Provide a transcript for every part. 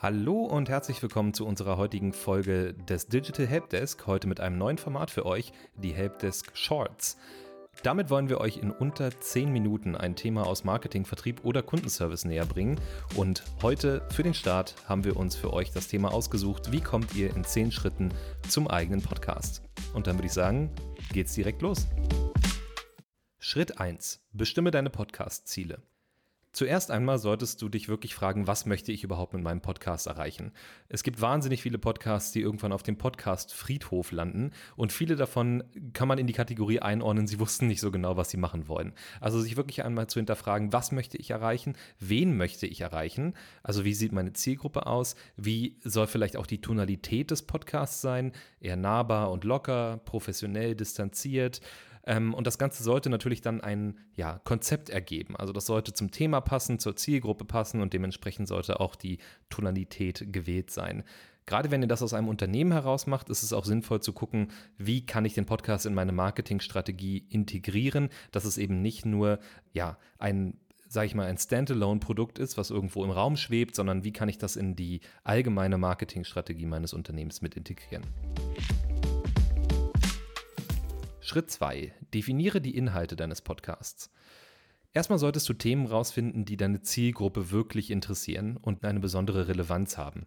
Hallo und herzlich willkommen zu unserer heutigen Folge des Digital Helpdesk. Heute mit einem neuen Format für euch, die Helpdesk Shorts. Damit wollen wir euch in unter 10 Minuten ein Thema aus Marketing, Vertrieb oder Kundenservice näher bringen. Und heute für den Start haben wir uns für euch das Thema ausgesucht, wie kommt ihr in 10 Schritten zum eigenen Podcast. Und dann würde ich sagen, geht's direkt los. Schritt 1. Bestimme deine Podcast-Ziele. Zuerst einmal solltest du dich wirklich fragen, was möchte ich überhaupt mit meinem Podcast erreichen? Es gibt wahnsinnig viele Podcasts, die irgendwann auf dem Podcast Friedhof landen und viele davon kann man in die Kategorie einordnen, sie wussten nicht so genau, was sie machen wollen. Also sich wirklich einmal zu hinterfragen, was möchte ich erreichen? Wen möchte ich erreichen? Also wie sieht meine Zielgruppe aus? Wie soll vielleicht auch die Tonalität des Podcasts sein? Eher nahbar und locker, professionell, distanziert? Ähm, und das Ganze sollte natürlich dann ein ja, Konzept ergeben. Also das sollte zum Thema passen, zur Zielgruppe passen und dementsprechend sollte auch die Tonalität gewählt sein. Gerade wenn ihr das aus einem Unternehmen heraus macht, ist es auch sinnvoll zu gucken, wie kann ich den Podcast in meine Marketingstrategie integrieren, dass es eben nicht nur ja ein sage ich mal, ein Standalone-Produkt ist, was irgendwo im Raum schwebt, sondern wie kann ich das in die allgemeine Marketingstrategie meines Unternehmens mit integrieren. Schritt 2. Definiere die Inhalte deines Podcasts. Erstmal solltest du Themen rausfinden, die deine Zielgruppe wirklich interessieren und eine besondere Relevanz haben.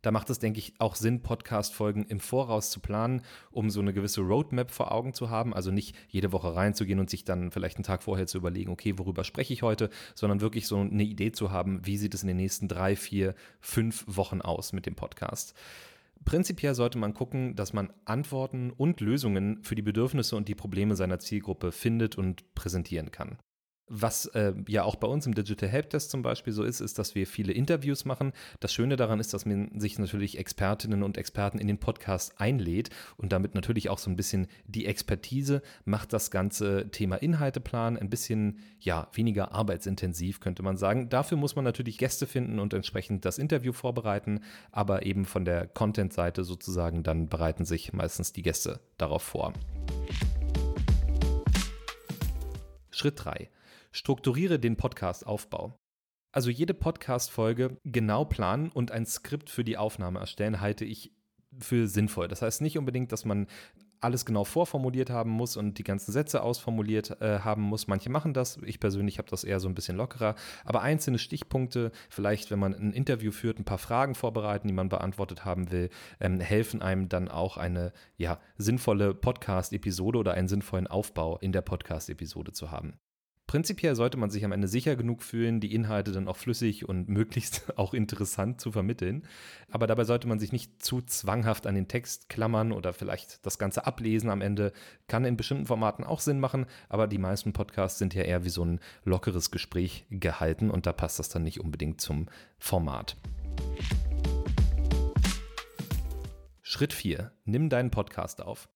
Da macht es, denke ich, auch Sinn, Podcast-Folgen im Voraus zu planen, um so eine gewisse Roadmap vor Augen zu haben. Also nicht jede Woche reinzugehen und sich dann vielleicht einen Tag vorher zu überlegen, okay, worüber spreche ich heute, sondern wirklich so eine Idee zu haben, wie sieht es in den nächsten drei, vier, fünf Wochen aus mit dem Podcast. Prinzipiell sollte man gucken, dass man Antworten und Lösungen für die Bedürfnisse und die Probleme seiner Zielgruppe findet und präsentieren kann. Was äh, ja auch bei uns im Digital Helpdesk zum Beispiel so ist, ist, dass wir viele Interviews machen. Das Schöne daran ist, dass man sich natürlich Expertinnen und Experten in den Podcast einlädt und damit natürlich auch so ein bisschen die Expertise macht das ganze Thema Inhalteplan ein bisschen ja weniger arbeitsintensiv, könnte man sagen. Dafür muss man natürlich Gäste finden und entsprechend das Interview vorbereiten, aber eben von der Content-Seite sozusagen dann bereiten sich meistens die Gäste darauf vor. Schritt 3. Strukturiere den Podcast-Aufbau. Also jede Podcast-Folge genau planen und ein Skript für die Aufnahme erstellen, halte ich für sinnvoll. Das heißt nicht unbedingt, dass man alles genau vorformuliert haben muss und die ganzen Sätze ausformuliert äh, haben muss. Manche machen das. Ich persönlich habe das eher so ein bisschen lockerer. Aber einzelne Stichpunkte, vielleicht wenn man ein Interview führt, ein paar Fragen vorbereiten, die man beantwortet haben will, ähm, helfen einem dann auch eine ja, sinnvolle Podcast-Episode oder einen sinnvollen Aufbau in der Podcast-Episode zu haben. Prinzipiell sollte man sich am Ende sicher genug fühlen, die Inhalte dann auch flüssig und möglichst auch interessant zu vermitteln. Aber dabei sollte man sich nicht zu zwanghaft an den Text klammern oder vielleicht das Ganze ablesen am Ende. Kann in bestimmten Formaten auch Sinn machen, aber die meisten Podcasts sind ja eher wie so ein lockeres Gespräch gehalten und da passt das dann nicht unbedingt zum Format. Schritt 4. Nimm deinen Podcast auf.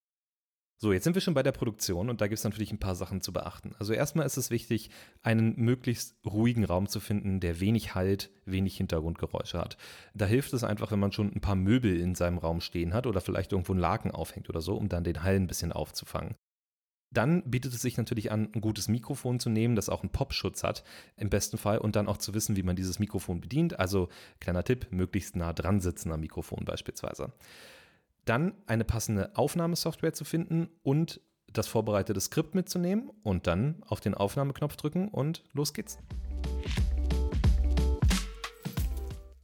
So, jetzt sind wir schon bei der Produktion und da gibt es natürlich ein paar Sachen zu beachten. Also erstmal ist es wichtig, einen möglichst ruhigen Raum zu finden, der wenig Halt, wenig Hintergrundgeräusche hat. Da hilft es einfach, wenn man schon ein paar Möbel in seinem Raum stehen hat oder vielleicht irgendwo einen Laken aufhängt oder so, um dann den Hall ein bisschen aufzufangen. Dann bietet es sich natürlich an, ein gutes Mikrofon zu nehmen, das auch einen Popschutz hat, im besten Fall, und dann auch zu wissen, wie man dieses Mikrofon bedient. Also kleiner Tipp, möglichst nah dran sitzen am Mikrofon beispielsweise dann eine passende Aufnahmesoftware zu finden und das vorbereitete Skript mitzunehmen und dann auf den Aufnahmeknopf drücken und los geht's.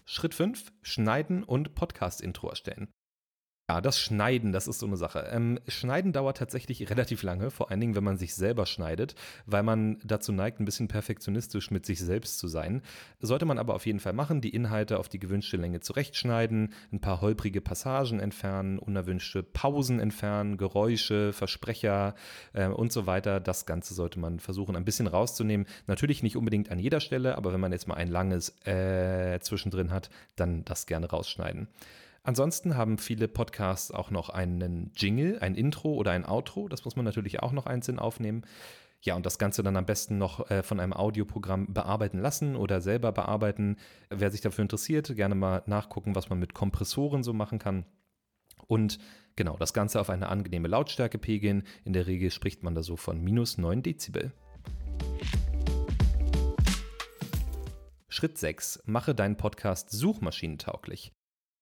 Schritt 5, Schneiden und Podcast-Intro erstellen. Ja, das Schneiden, das ist so eine Sache. Ähm, Schneiden dauert tatsächlich relativ lange, vor allen Dingen, wenn man sich selber schneidet, weil man dazu neigt, ein bisschen perfektionistisch mit sich selbst zu sein. Sollte man aber auf jeden Fall machen, die Inhalte auf die gewünschte Länge zurechtschneiden, ein paar holprige Passagen entfernen, unerwünschte Pausen entfernen, Geräusche, Versprecher äh, und so weiter. Das Ganze sollte man versuchen, ein bisschen rauszunehmen. Natürlich nicht unbedingt an jeder Stelle, aber wenn man jetzt mal ein langes äh zwischendrin hat, dann das gerne rausschneiden. Ansonsten haben viele Podcasts auch noch einen Jingle, ein Intro oder ein Outro. Das muss man natürlich auch noch einzeln aufnehmen. Ja, und das Ganze dann am besten noch äh, von einem Audioprogramm bearbeiten lassen oder selber bearbeiten. Wer sich dafür interessiert, gerne mal nachgucken, was man mit Kompressoren so machen kann. Und genau, das Ganze auf eine angenehme Lautstärke pegeln. In der Regel spricht man da so von minus 9 Dezibel. Schritt 6. Mache deinen Podcast suchmaschinentauglich.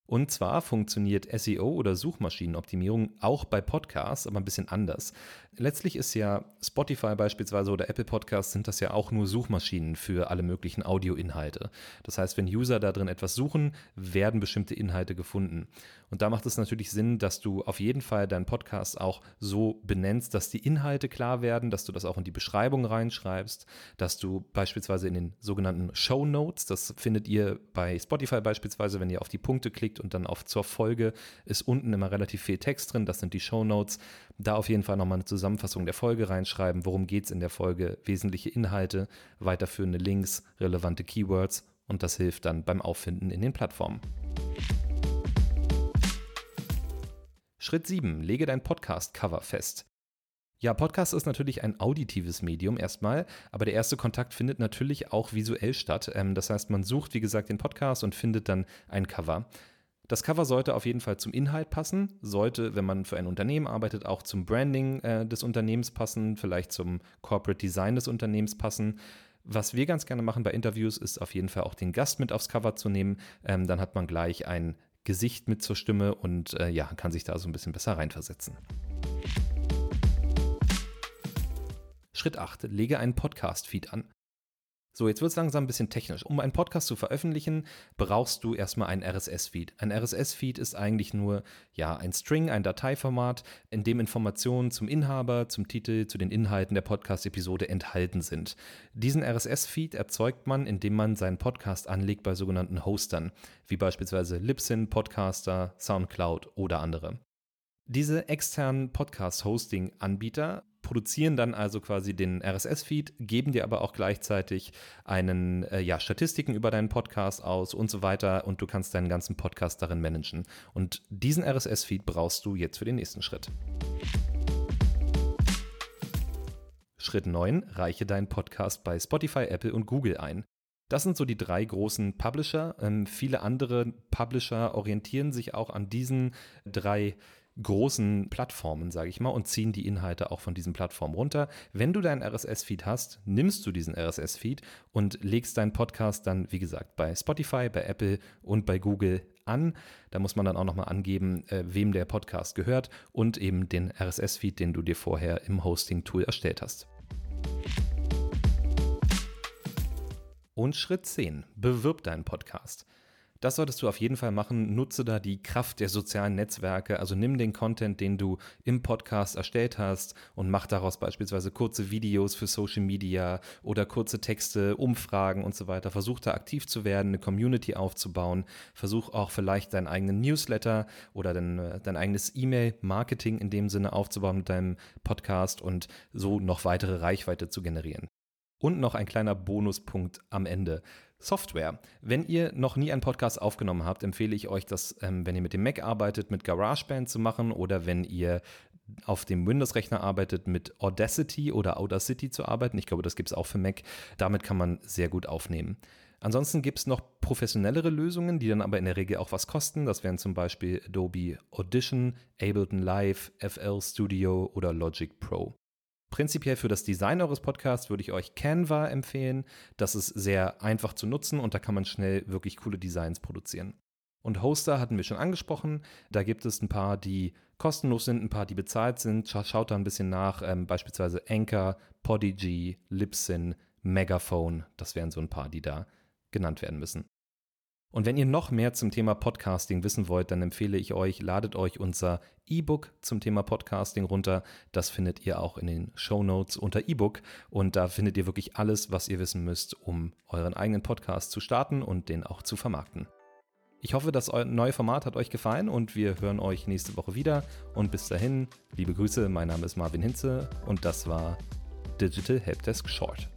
Und zwar funktioniert SEO oder Suchmaschinenoptimierung auch bei Podcasts, aber ein bisschen anders. Letztlich ist ja Spotify beispielsweise oder Apple Podcasts sind das ja auch nur Suchmaschinen für alle möglichen Audioinhalte. Das heißt, wenn User da drin etwas suchen, werden bestimmte Inhalte gefunden. Und da macht es natürlich Sinn, dass du auf jeden Fall deinen Podcast auch so benennst, dass die Inhalte klar werden, dass du das auch in die Beschreibung reinschreibst, dass du beispielsweise in den sogenannten Show Notes, das findet ihr bei Spotify beispielsweise, wenn ihr auf die Punkte klickt und dann auf zur Folge, ist unten immer relativ viel Text drin, das sind die Show Notes. Da auf jeden Fall nochmal eine Zusammenfassung der Folge reinschreiben, worum geht es in der Folge, wesentliche Inhalte, weiterführende Links, relevante Keywords und das hilft dann beim Auffinden in den Plattformen. Schritt 7. Lege dein Podcast-Cover fest. Ja, Podcast ist natürlich ein auditives Medium erstmal, aber der erste Kontakt findet natürlich auch visuell statt. Ähm, das heißt, man sucht, wie gesagt, den Podcast und findet dann ein Cover. Das Cover sollte auf jeden Fall zum Inhalt passen, sollte, wenn man für ein Unternehmen arbeitet, auch zum Branding äh, des Unternehmens passen, vielleicht zum Corporate Design des Unternehmens passen. Was wir ganz gerne machen bei Interviews, ist auf jeden Fall auch den Gast mit aufs Cover zu nehmen. Ähm, dann hat man gleich ein Gesicht mit zur Stimme und äh, ja, kann sich da so ein bisschen besser reinversetzen. Schritt 8. Lege einen Podcast-Feed an. So, jetzt wird es langsam ein bisschen technisch. Um einen Podcast zu veröffentlichen, brauchst du erstmal einen RSS-Feed. Ein RSS-Feed ist eigentlich nur ja, ein String, ein Dateiformat, in dem Informationen zum Inhaber, zum Titel, zu den Inhalten der Podcast-Episode enthalten sind. Diesen RSS-Feed erzeugt man, indem man seinen Podcast anlegt bei sogenannten Hostern, wie beispielsweise Libsyn, Podcaster, Soundcloud oder andere. Diese externen Podcast-Hosting-Anbieter produzieren dann also quasi den RSS-Feed, geben dir aber auch gleichzeitig einen, äh, ja, Statistiken über deinen Podcast aus und so weiter und du kannst deinen ganzen Podcast darin managen. Und diesen RSS-Feed brauchst du jetzt für den nächsten Schritt. Schritt 9, reiche deinen Podcast bei Spotify, Apple und Google ein. Das sind so die drei großen Publisher. Ähm, viele andere Publisher orientieren sich auch an diesen drei großen Plattformen, sage ich mal, und ziehen die Inhalte auch von diesen Plattformen runter. Wenn du deinen RSS-Feed hast, nimmst du diesen RSS-Feed und legst deinen Podcast dann, wie gesagt, bei Spotify, bei Apple und bei Google an. Da muss man dann auch nochmal angeben, äh, wem der Podcast gehört und eben den RSS-Feed, den du dir vorher im Hosting-Tool erstellt hast. Und Schritt 10. Bewirb deinen Podcast. Das solltest du auf jeden Fall machen. Nutze da die Kraft der sozialen Netzwerke. Also nimm den Content, den du im Podcast erstellt hast und mach daraus beispielsweise kurze Videos für Social Media oder kurze Texte, Umfragen und so weiter. Versuch da aktiv zu werden, eine Community aufzubauen. Versuch auch vielleicht deinen eigenen Newsletter oder dein, dein eigenes E-Mail-Marketing in dem Sinne aufzubauen mit deinem Podcast und so noch weitere Reichweite zu generieren. Und noch ein kleiner Bonuspunkt am Ende. Software. Wenn ihr noch nie einen Podcast aufgenommen habt, empfehle ich euch, das, ähm, wenn ihr mit dem Mac arbeitet, mit GarageBand zu machen oder wenn ihr auf dem Windows-Rechner arbeitet, mit Audacity oder Audacity zu arbeiten. Ich glaube, das gibt es auch für Mac. Damit kann man sehr gut aufnehmen. Ansonsten gibt es noch professionellere Lösungen, die dann aber in der Regel auch was kosten. Das wären zum Beispiel Adobe Audition, Ableton Live, FL Studio oder Logic Pro. Prinzipiell für das Design eures Podcasts würde ich euch Canva empfehlen. Das ist sehr einfach zu nutzen und da kann man schnell wirklich coole Designs produzieren. Und Hoster hatten wir schon angesprochen. Da gibt es ein paar, die kostenlos sind, ein paar, die bezahlt sind. Schaut da ein bisschen nach. Ähm, beispielsweise Anchor, Podigy, Libsyn, Megaphone. Das wären so ein paar, die da genannt werden müssen. Und wenn ihr noch mehr zum Thema Podcasting wissen wollt, dann empfehle ich euch, ladet euch unser E-Book zum Thema Podcasting runter. Das findet ihr auch in den Show Notes unter E-Book. Und da findet ihr wirklich alles, was ihr wissen müsst, um euren eigenen Podcast zu starten und den auch zu vermarkten. Ich hoffe, das neue Format hat euch gefallen und wir hören euch nächste Woche wieder. Und bis dahin, liebe Grüße, mein Name ist Marvin Hinze und das war Digital Helpdesk Short.